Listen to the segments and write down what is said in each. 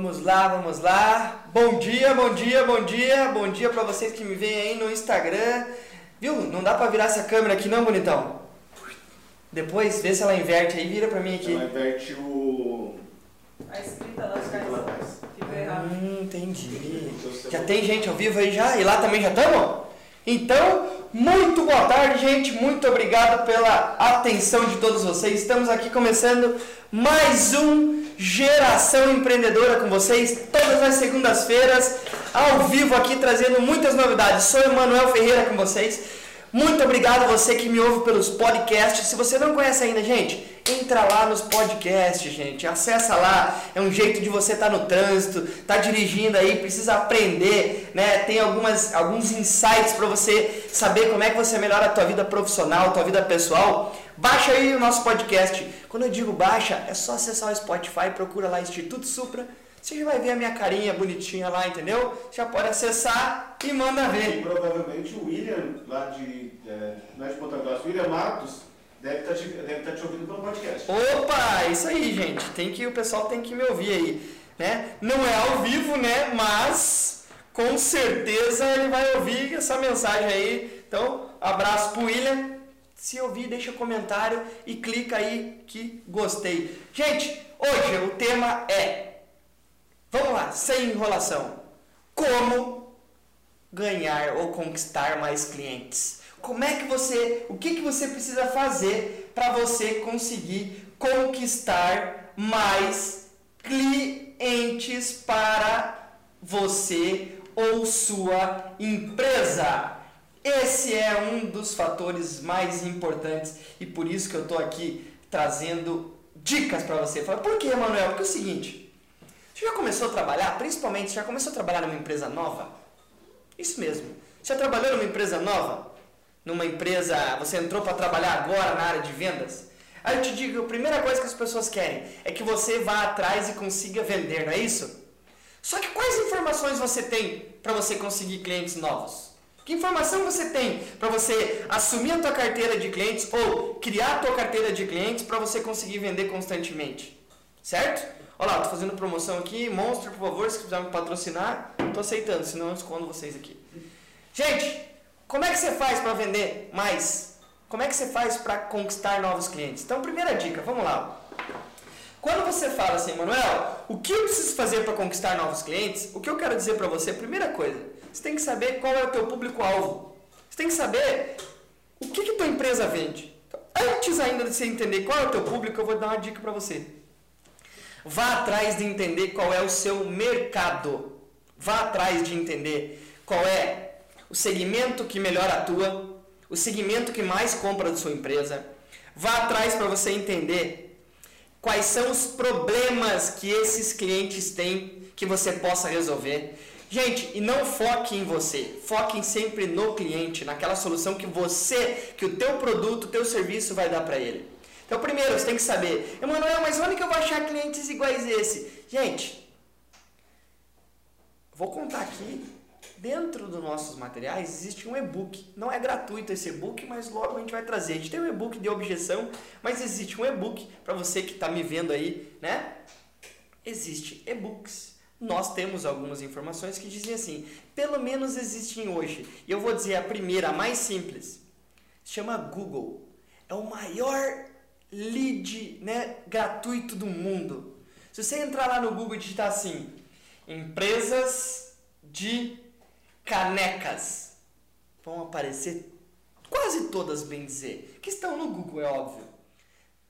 Vamos lá, vamos lá. Bom dia, bom dia, bom dia. Bom dia para vocês que me veem aí no Instagram. Viu? Não dá pra virar essa câmera aqui não, bonitão. Depois, vê se ela inverte aí, vira pra mim aqui. Ela inverte o... A escrita lá atrás. Fica errado. Hum, entendi. Então, Já tem gente ao vivo aí já? E lá também já estamos? Então, muito boa tarde, gente. Muito obrigado pela atenção de todos vocês. Estamos aqui começando mais um Geração Empreendedora com vocês, todas as segundas-feiras, ao vivo aqui, trazendo muitas novidades. Sou Emanuel Ferreira com vocês. Muito obrigado você que me ouve pelos podcasts. Se você não conhece ainda, gente, entra lá nos podcasts, gente. Acessa lá. É um jeito de você estar no trânsito, tá dirigindo aí, precisa aprender, né? Tem algumas alguns insights para você saber como é que você melhora a tua vida profissional, tua vida pessoal. Baixa aí o nosso podcast. Quando eu digo baixa, é só acessar o Spotify, procura lá Instituto Supra. Você já vai ver a minha carinha bonitinha lá, entendeu? Já pode acessar e manda ver. E provavelmente o William, lá de, é, não é de Ponta Grossa, o William Matos, deve estar te, deve tá te ouvindo pelo podcast. Opa, isso aí, gente. Tem que o pessoal tem que me ouvir aí, né? Não é ao vivo, né? Mas com certeza ele vai ouvir essa mensagem aí. Então, abraço pro William. Se ouvir, deixa comentário e clica aí que gostei. Gente, hoje o tema é Vamos lá, sem enrolação. Como ganhar ou conquistar mais clientes? Como é que você, o que que você precisa fazer para você conseguir conquistar mais clientes para você ou sua empresa? Esse é um dos fatores mais importantes e por isso que eu estou aqui trazendo dicas para você. Por que, Manuel? Porque é o seguinte, você já começou a trabalhar, principalmente, já começou a trabalhar numa empresa nova? Isso mesmo. Já trabalhou numa empresa nova? Numa empresa, você entrou para trabalhar agora na área de vendas? Aí eu te digo, a primeira coisa que as pessoas querem é que você vá atrás e consiga vender, não é isso? Só que quais informações você tem para você conseguir clientes novos? Que informação você tem para você assumir a tua carteira de clientes ou criar a tua carteira de clientes para você conseguir vender constantemente? Certo? Olha lá, tô fazendo promoção aqui, Monstro, por favor, se quiser me patrocinar, tô aceitando, senão eu escondo vocês aqui. Gente, como é que você faz para vender mais? Como é que você faz para conquistar novos clientes? Então, primeira dica, vamos lá. Quando você fala assim, Manuel, o que eu preciso fazer para conquistar novos clientes? O que eu quero dizer para você, primeira coisa, você tem que saber qual é o teu público-alvo. Você tem que saber o que que tua empresa vende. Então, antes ainda de você entender qual é o teu público, eu vou dar uma dica para você. Vá atrás de entender qual é o seu mercado. Vá atrás de entender qual é o segmento que melhor atua, o segmento que mais compra da sua empresa. Vá atrás para você entender quais são os problemas que esses clientes têm que você possa resolver. Gente, e não foque em você, foquem sempre no cliente, naquela solução que você, que o teu produto, o teu serviço vai dar para ele. Então, primeiro, você tem que saber, Emanuel, mas onde que eu vou achar clientes iguais a esse? Gente, vou contar aqui, dentro dos nossos materiais existe um e-book. Não é gratuito esse e-book, mas logo a gente vai trazer. A gente tem um e-book de objeção, mas existe um e-book para você que está me vendo aí, né? Existe e-books. Nós temos algumas informações que dizem assim, pelo menos existem hoje. E eu vou dizer a primeira, a mais simples. Chama Google. É o maior lead né, gratuito do mundo. Se você entrar lá no Google e digitar assim, empresas de canecas, vão aparecer quase todas, bem dizer, que estão no Google, é óbvio.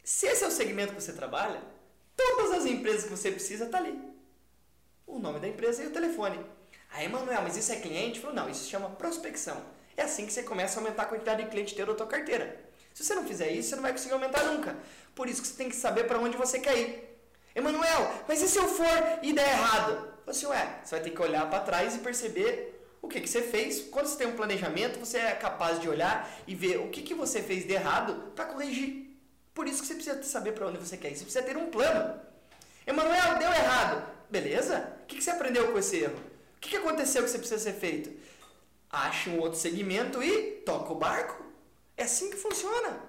Se esse é o segmento que você trabalha, todas as empresas que você precisa tá ali. O nome da empresa e o telefone. Aí, Emanuel, mas isso é cliente? Falou, não, isso se chama prospecção. É assim que você começa a aumentar a quantidade de cliente teu da tua carteira. Se você não fizer isso, você não vai conseguir aumentar nunca. Por isso que você tem que saber para onde você quer ir. Emanuel, mas e se eu for e der errado? Eu assim, ué, você vai ter que olhar para trás e perceber o que, que você fez. Quando você tem um planejamento, você é capaz de olhar e ver o que, que você fez de errado para corrigir. Por isso que você precisa saber para onde você quer ir. Você precisa ter um plano. Emanuel, deu errado. Beleza? O que, que você aprendeu com esse erro? O que, que aconteceu que você precisa ser feito? Ache um outro segmento e toca o barco. É assim que funciona.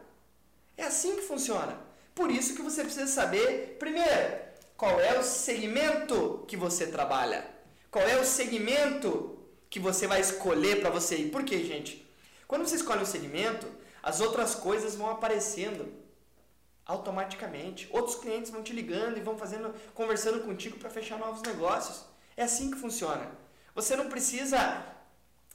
É assim que funciona. Por isso que você precisa saber, primeiro, qual é o segmento que você trabalha? Qual é o segmento que você vai escolher para você ir? Por quê, gente? Quando você escolhe um segmento, as outras coisas vão aparecendo automaticamente. Outros clientes vão te ligando e vão fazendo, conversando contigo para fechar novos negócios. É assim que funciona. Você não precisa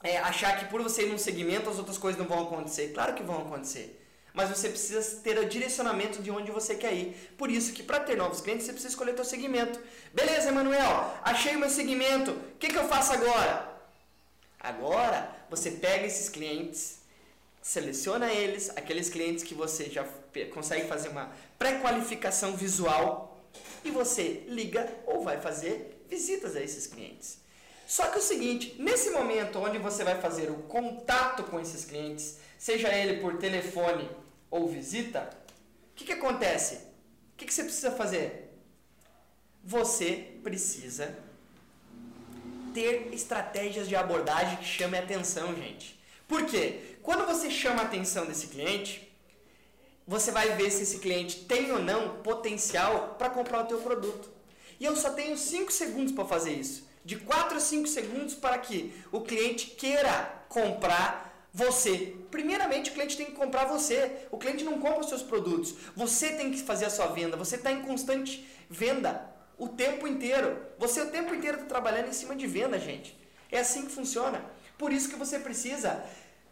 é, achar que por você ir num segmento as outras coisas não vão acontecer. Claro que vão acontecer. Mas você precisa ter o direcionamento de onde você quer ir. Por isso que para ter novos clientes você precisa escolher seu segmento. Beleza, Emanuel, achei o meu segmento. O que, que eu faço agora? Agora você pega esses clientes, seleciona eles, aqueles clientes que você já consegue fazer uma pré-qualificação visual e você liga ou vai fazer visitas a esses clientes. Só que o seguinte, nesse momento onde você vai fazer o contato com esses clientes, seja ele por telefone ou visita, o que, que acontece? O que, que você precisa fazer? Você precisa ter estratégias de abordagem que chamem atenção, gente. Por quê? Quando você chama a atenção desse cliente, você vai ver se esse cliente tem ou não potencial para comprar o teu produto. E eu só tenho 5 segundos para fazer isso. De 4 a 5 segundos para que o cliente queira comprar você. Primeiramente, o cliente tem que comprar você. O cliente não compra os seus produtos. Você tem que fazer a sua venda. Você está em constante venda o tempo inteiro. Você o tempo inteiro está trabalhando em cima de venda, gente. É assim que funciona. Por isso que você precisa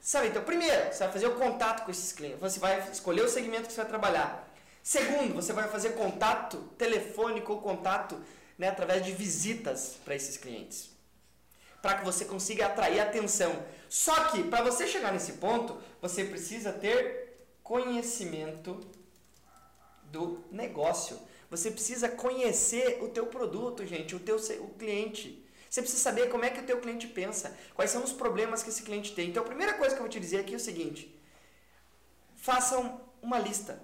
Sabe, então, primeiro, você vai fazer o contato com esses clientes. Você vai escolher o segmento que você vai trabalhar. Segundo, você vai fazer contato telefônico ou contato né, através de visitas para esses clientes. Para que você consiga atrair atenção. Só que, para você chegar nesse ponto, você precisa ter conhecimento do negócio. Você precisa conhecer o teu produto, gente, o teu o cliente. Você precisa saber como é que o teu cliente pensa, quais são os problemas que esse cliente tem. Então, a primeira coisa que eu vou te dizer aqui é o seguinte: façam uma lista.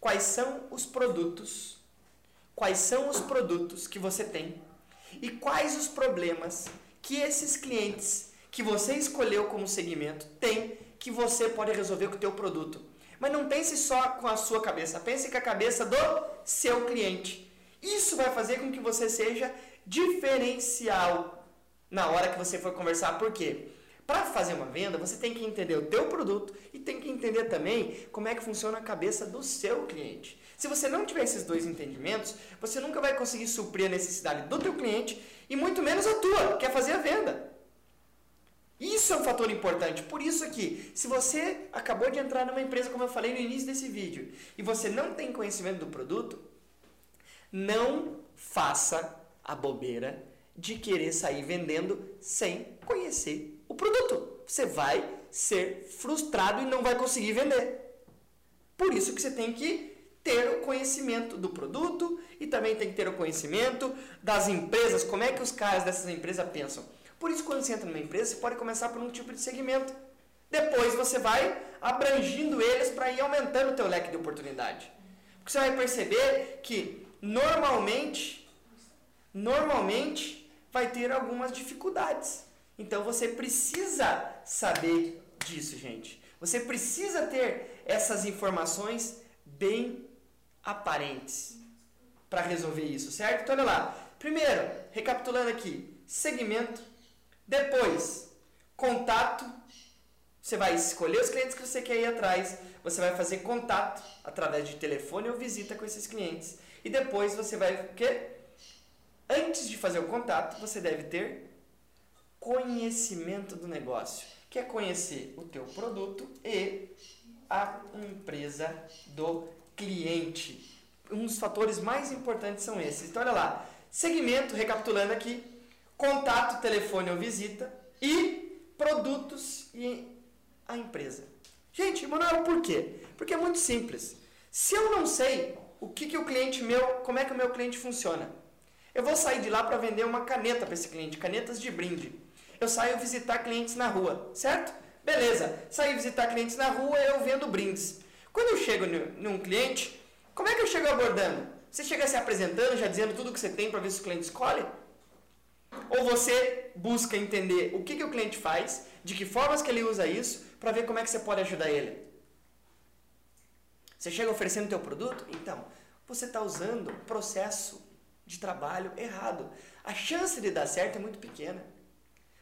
Quais são os produtos? Quais são os produtos que você tem? E quais os problemas que esses clientes que você escolheu como segmento têm que você pode resolver com o teu produto? Mas não pense só com a sua cabeça, pense com a cabeça do seu cliente. Isso vai fazer com que você seja diferencial na hora que você for conversar. Por quê? Para fazer uma venda, você tem que entender o teu produto e tem que entender também como é que funciona a cabeça do seu cliente. Se você não tiver esses dois entendimentos, você nunca vai conseguir suprir a necessidade do teu cliente e muito menos a tua, que é fazer a venda. Isso é um fator importante. Por isso que, se você acabou de entrar numa empresa, como eu falei no início desse vídeo, e você não tem conhecimento do produto, não faça a bobeira de querer sair vendendo sem conhecer o produto. Você vai ser frustrado e não vai conseguir vender. Por isso que você tem que ter o conhecimento do produto e também tem que ter o conhecimento das empresas, como é que os caras dessas empresas pensam. Por isso, quando você entra numa empresa, você pode começar por um tipo de segmento. Depois você vai abrangindo eles para ir aumentando o teu leque de oportunidade. Porque você vai perceber que normalmente normalmente vai ter algumas dificuldades. Então você precisa saber disso, gente. Você precisa ter essas informações bem aparentes para resolver isso, certo? Então olha lá. Primeiro, recapitulando aqui, segmento, depois contato, você vai escolher os clientes que você quer ir atrás, você vai fazer contato através de telefone ou visita com esses clientes. E depois você vai o quê? Antes de fazer o contato, você deve ter conhecimento do negócio, que é conhecer o teu produto e a empresa do cliente. Um dos fatores mais importantes são esses. Então, olha lá. Segmento, recapitulando aqui, contato, telefone ou visita e produtos e a empresa. Gente, Manuel, por quê? Porque é muito simples. Se eu não sei o que, que o cliente meu, como é que o meu cliente funciona, eu vou sair de lá para vender uma caneta para esse cliente, canetas de brinde. Eu saio visitar clientes na rua, certo? Beleza, saí visitar clientes na rua, eu vendo brindes. Quando eu chego num cliente, como é que eu chego abordando? Você chega se apresentando, já dizendo tudo que você tem para ver se o cliente escolhe? Ou você busca entender o que, que o cliente faz, de que formas que ele usa isso, para ver como é que você pode ajudar ele? Você chega oferecendo o teu produto? Então, você está usando processo de trabalho errado. A chance de dar certo é muito pequena.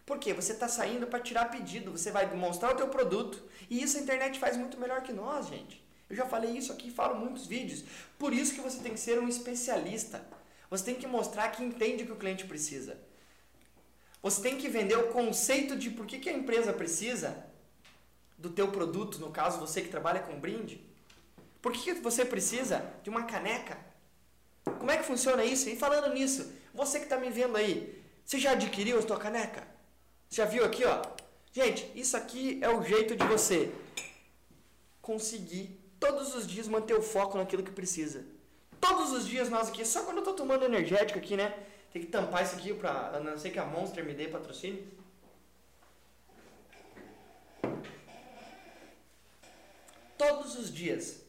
Por quê? Você está saindo para tirar pedido, você vai demonstrar o teu produto. E isso a internet faz muito melhor que nós, gente. Eu já falei isso aqui, falo muitos vídeos. Por isso que você tem que ser um especialista. Você tem que mostrar que entende o que o cliente precisa. Você tem que vender o conceito de por que, que a empresa precisa do teu produto, no caso você que trabalha com brinde. Por que, que você precisa de uma caneca? Como é que funciona isso? E falando nisso, você que está me vendo aí, você já adquiriu a sua caneca? Você já viu aqui, ó? Gente, isso aqui é o jeito de você conseguir todos os dias manter o foco naquilo que precisa. Todos os dias nós aqui, só quando eu estou tomando energético aqui, né? Tem que tampar isso aqui para a não ser que a Monster me dê patrocínio. Todos os dias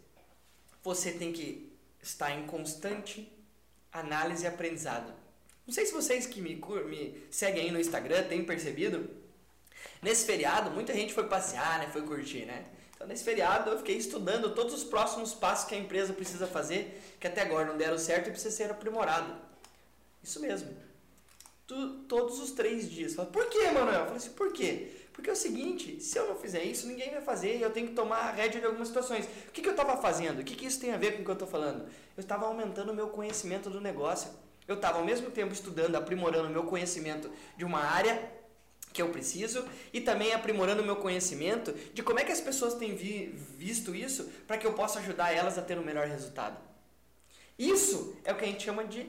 você tem que estar em constante análise e aprendizado. Não sei se vocês que me, me seguem aí no Instagram têm percebido. Nesse feriado, muita gente foi passear, né? Foi curtir, né? Então, nesse feriado, eu fiquei estudando todos os próximos passos que a empresa precisa fazer, que até agora não deram certo e precisa ser aprimorado. Isso mesmo. Tu, todos os três dias. Por que, Manuel? Eu falei assim, por quê? Porque é o seguinte, se eu não fizer isso, ninguém vai fazer e eu tenho que tomar a rédea de algumas situações. O que, que eu estava fazendo? O que, que isso tem a ver com o que eu estou falando? Eu estava aumentando o meu conhecimento do negócio. Eu estava ao mesmo tempo estudando, aprimorando o meu conhecimento de uma área que eu preciso e também aprimorando o meu conhecimento de como é que as pessoas têm vi, visto isso para que eu possa ajudar elas a ter um melhor resultado. Isso é o que a gente chama de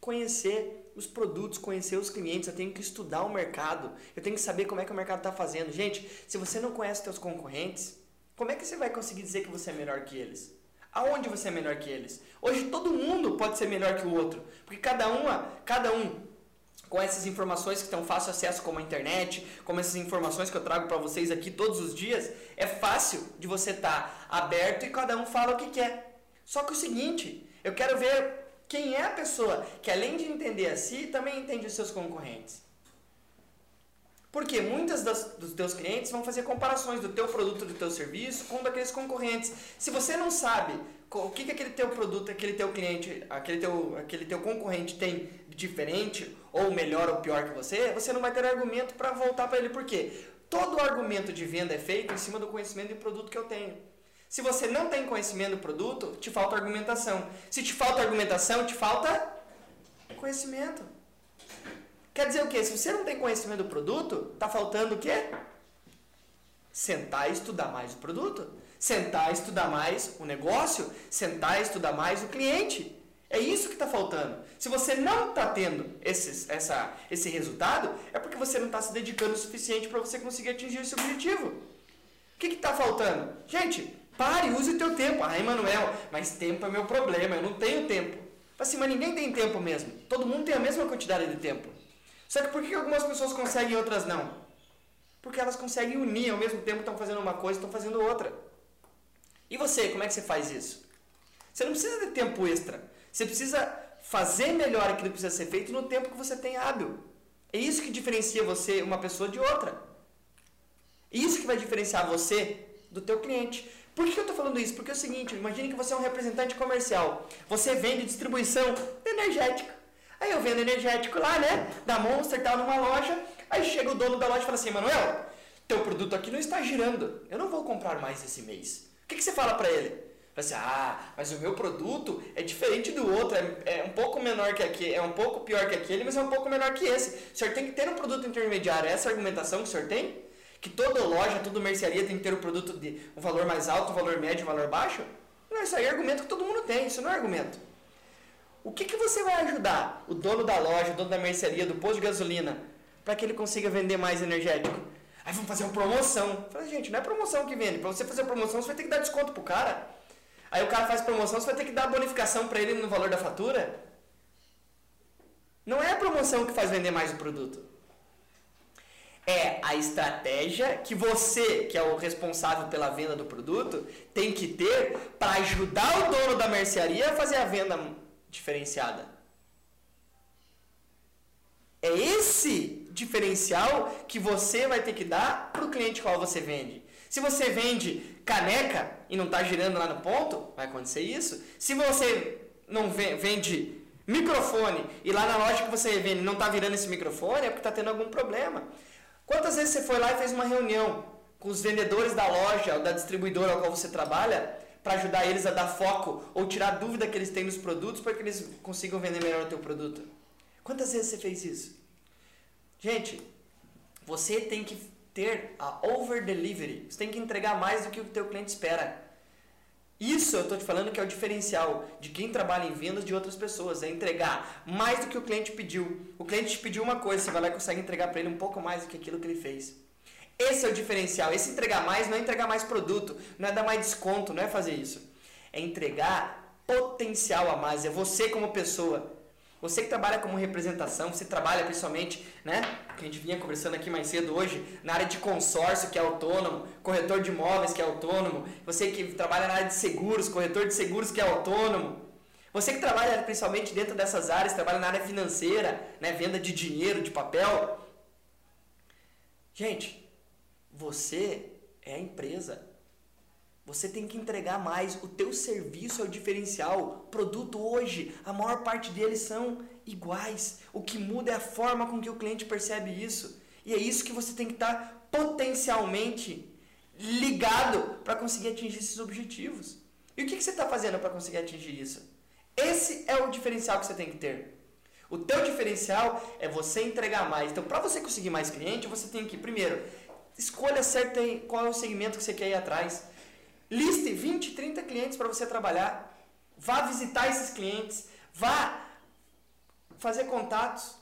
conhecer os produtos, conhecer os clientes, eu tenho que estudar o mercado, eu tenho que saber como é que o mercado está fazendo. Gente, se você não conhece seus concorrentes, como é que você vai conseguir dizer que você é melhor que eles? Aonde você é melhor que eles? Hoje todo mundo pode ser melhor que o outro, porque cada uma, cada um com essas informações que estão fácil acesso como a internet, como essas informações que eu trago para vocês aqui todos os dias, é fácil de você estar tá aberto e cada um fala o que quer. Só que o seguinte, eu quero ver quem é a pessoa que além de entender a si, também entende os seus concorrentes. Porque muitas das, dos teus clientes vão fazer comparações do teu produto, do teu serviço com daqueles concorrentes. Se você não sabe o que, que aquele teu produto, aquele teu cliente, aquele teu, aquele teu concorrente tem de diferente, ou melhor ou pior que você, você não vai ter argumento para voltar para ele. Por quê? Todo argumento de venda é feito em cima do conhecimento do produto que eu tenho. Se você não tem conhecimento do produto, te falta argumentação. Se te falta argumentação, te falta conhecimento. Quer dizer o quê? Se você não tem conhecimento do produto, tá faltando o quê? Sentar e estudar mais o produto. Sentar e estudar mais o negócio. Sentar e estudar mais o cliente. É isso que está faltando. Se você não está tendo esse, essa, esse resultado, é porque você não está se dedicando o suficiente para você conseguir atingir esse objetivo. O que está faltando? Gente, pare, use o teu tempo. Ah, Emanuel, mas tempo é meu problema, eu não tenho tempo. Assim, mas ninguém tem tempo mesmo. Todo mundo tem a mesma quantidade de tempo. Só que por que algumas pessoas conseguem e outras não? Porque elas conseguem unir, ao mesmo tempo estão fazendo uma coisa e estão fazendo outra. E você, como é que você faz isso? Você não precisa de tempo extra. Você precisa fazer melhor aquilo que precisa ser feito no tempo que você tem hábil. É isso que diferencia você, uma pessoa, de outra. É isso que vai diferenciar você do teu cliente. Por que eu estou falando isso? Porque é o seguinte, imagine que você é um representante comercial. Você vende distribuição energética. Aí eu vendo energético lá, né? Da Monster, tal, numa loja. Aí chega o dono da loja e fala assim, Manuel, teu produto aqui não está girando. Eu não vou comprar mais esse mês. O que, que você fala para ele? Fala assim, ah, mas o meu produto é diferente do outro, é, é, um pouco menor que aquele, é um pouco pior que aquele, mas é um pouco menor que esse. O senhor tem que ter um produto intermediário. É essa argumentação que o senhor tem? Que toda loja, toda mercearia tem que ter um produto de um valor mais alto, um valor médio, um valor baixo? Não, isso aí é argumento que todo mundo tem, isso não é argumento. O que, que você vai ajudar o dono da loja, o dono da mercearia, do posto de gasolina, para que ele consiga vender mais energético? Aí vamos fazer uma promoção. Fala, gente, não é promoção que vende. Para você fazer promoção, você vai ter que dar desconto pro cara. Aí o cara faz promoção, você vai ter que dar bonificação para ele no valor da fatura. Não é a promoção que faz vender mais o produto. É a estratégia que você, que é o responsável pela venda do produto, tem que ter para ajudar o dono da mercearia a fazer a venda diferenciada. É esse diferencial que você vai ter que dar para o cliente qual você vende. Se você vende caneca e não está girando lá no ponto, vai acontecer isso. Se você não vende Microfone. E lá na loja que você vende não está virando esse microfone, é porque está tendo algum problema. Quantas vezes você foi lá e fez uma reunião com os vendedores da loja ou da distribuidora ao qual você trabalha para ajudar eles a dar foco ou tirar dúvida que eles têm nos produtos para que eles consigam vender melhor o teu produto? Quantas vezes você fez isso? Gente, você tem que ter a over delivery. Você tem que entregar mais do que o teu cliente espera. Isso eu estou te falando que é o diferencial de quem trabalha em vendas de outras pessoas, é entregar mais do que o cliente pediu. O cliente te pediu uma coisa, você vai lá e consegue entregar para ele um pouco mais do que aquilo que ele fez. Esse é o diferencial. Esse entregar mais não é entregar mais produto, não é dar mais desconto, não é fazer isso. É entregar potencial a mais, é você como pessoa. Você que trabalha como representação, você trabalha principalmente, né? Que a gente vinha conversando aqui mais cedo hoje, na área de consórcio, que é autônomo, corretor de imóveis, que é autônomo, você que trabalha na área de seguros, corretor de seguros, que é autônomo. Você que trabalha principalmente dentro dessas áreas, trabalha na área financeira, né? Venda de dinheiro, de papel. Gente, você é a empresa. Você tem que entregar mais. O teu serviço é o diferencial. Produto hoje, a maior parte deles são iguais. O que muda é a forma com que o cliente percebe isso. E é isso que você tem que estar potencialmente ligado para conseguir atingir esses objetivos. E o que, que você está fazendo para conseguir atingir isso? Esse é o diferencial que você tem que ter. O teu diferencial é você entregar mais. Então, para você conseguir mais cliente, você tem que, primeiro, Escolha certo qual é o segmento que você quer ir atrás. Liste 20, 30 clientes para você trabalhar. Vá visitar esses clientes. Vá fazer contatos.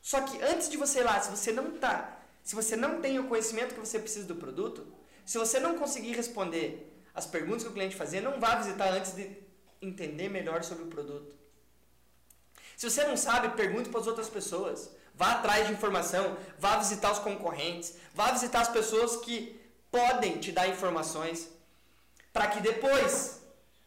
Só que antes de você ir lá, se você não tá, se você não tem o conhecimento que você precisa do produto, se você não conseguir responder as perguntas que o cliente fazer, não vá visitar antes de entender melhor sobre o produto. Se você não sabe, pergunte para as outras pessoas. Vá atrás de informação, vá visitar os concorrentes, vá visitar as pessoas que podem te dar informações para que depois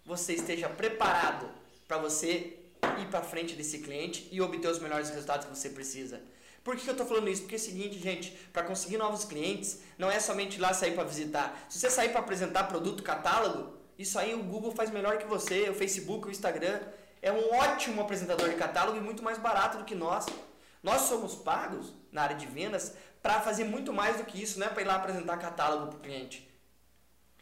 você esteja preparado para você ir para frente desse cliente e obter os melhores resultados que você precisa. Por que eu estou falando isso? Porque é o seguinte, gente, para conseguir novos clientes, não é somente lá sair para visitar. Se você sair para apresentar produto, catálogo, isso aí o Google faz melhor que você, o Facebook, o Instagram. É um ótimo apresentador de catálogo e muito mais barato do que nós. Nós somos pagos na área de vendas para fazer muito mais do que isso, não é para ir lá apresentar catálogo para o cliente.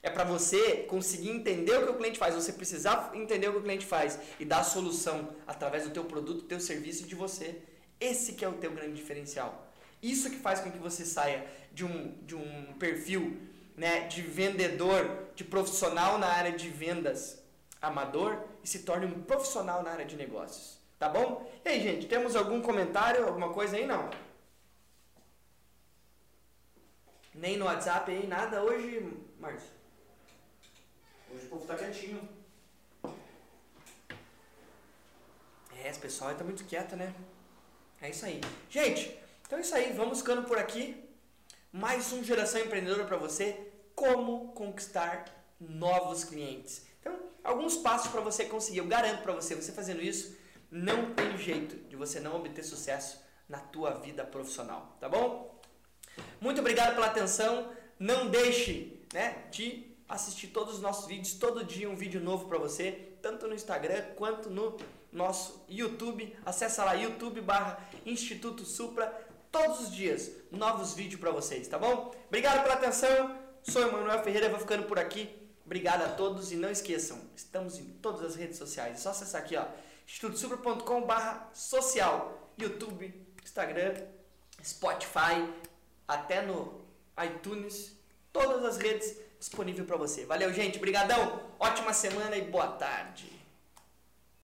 É para você conseguir entender o que o cliente faz, você precisar entender o que o cliente faz e dar a solução através do teu produto, teu serviço e de você. Esse que é o teu grande diferencial. Isso que faz com que você saia de um, de um perfil né, de vendedor, de profissional na área de vendas amador e se torne um profissional na área de negócios. Tá bom? E aí, gente, temos algum comentário, alguma coisa aí? Não? Nem no WhatsApp aí, nada hoje, Márcio? Hoje o povo tá quietinho. É, esse pessoal tá muito quieto, né? É isso aí. Gente, então é isso aí. Vamos ficando por aqui. Mais um Geração Empreendedora para você. Como conquistar novos clientes. Então, alguns passos para você conseguir. Eu garanto para você, você fazendo isso, não tem jeito de você não obter sucesso na tua vida profissional, tá bom? Muito obrigado pela atenção. Não deixe, né, de assistir todos os nossos vídeos, todo dia um vídeo novo para você, tanto no Instagram quanto no nosso YouTube. Acesse lá YouTube barra Instituto Supra, todos os dias novos vídeos para vocês, tá bom? Obrigado pela atenção. Sou Emanuel Ferreira, vou ficando por aqui. Obrigado a todos e não esqueçam, estamos em todas as redes sociais. É só acessar aqui, ó, institutosupra.com.br social, YouTube, Instagram, Spotify, até no iTunes, todas as redes disponível para você. Valeu, gente, brigadão. Ótima semana e boa tarde.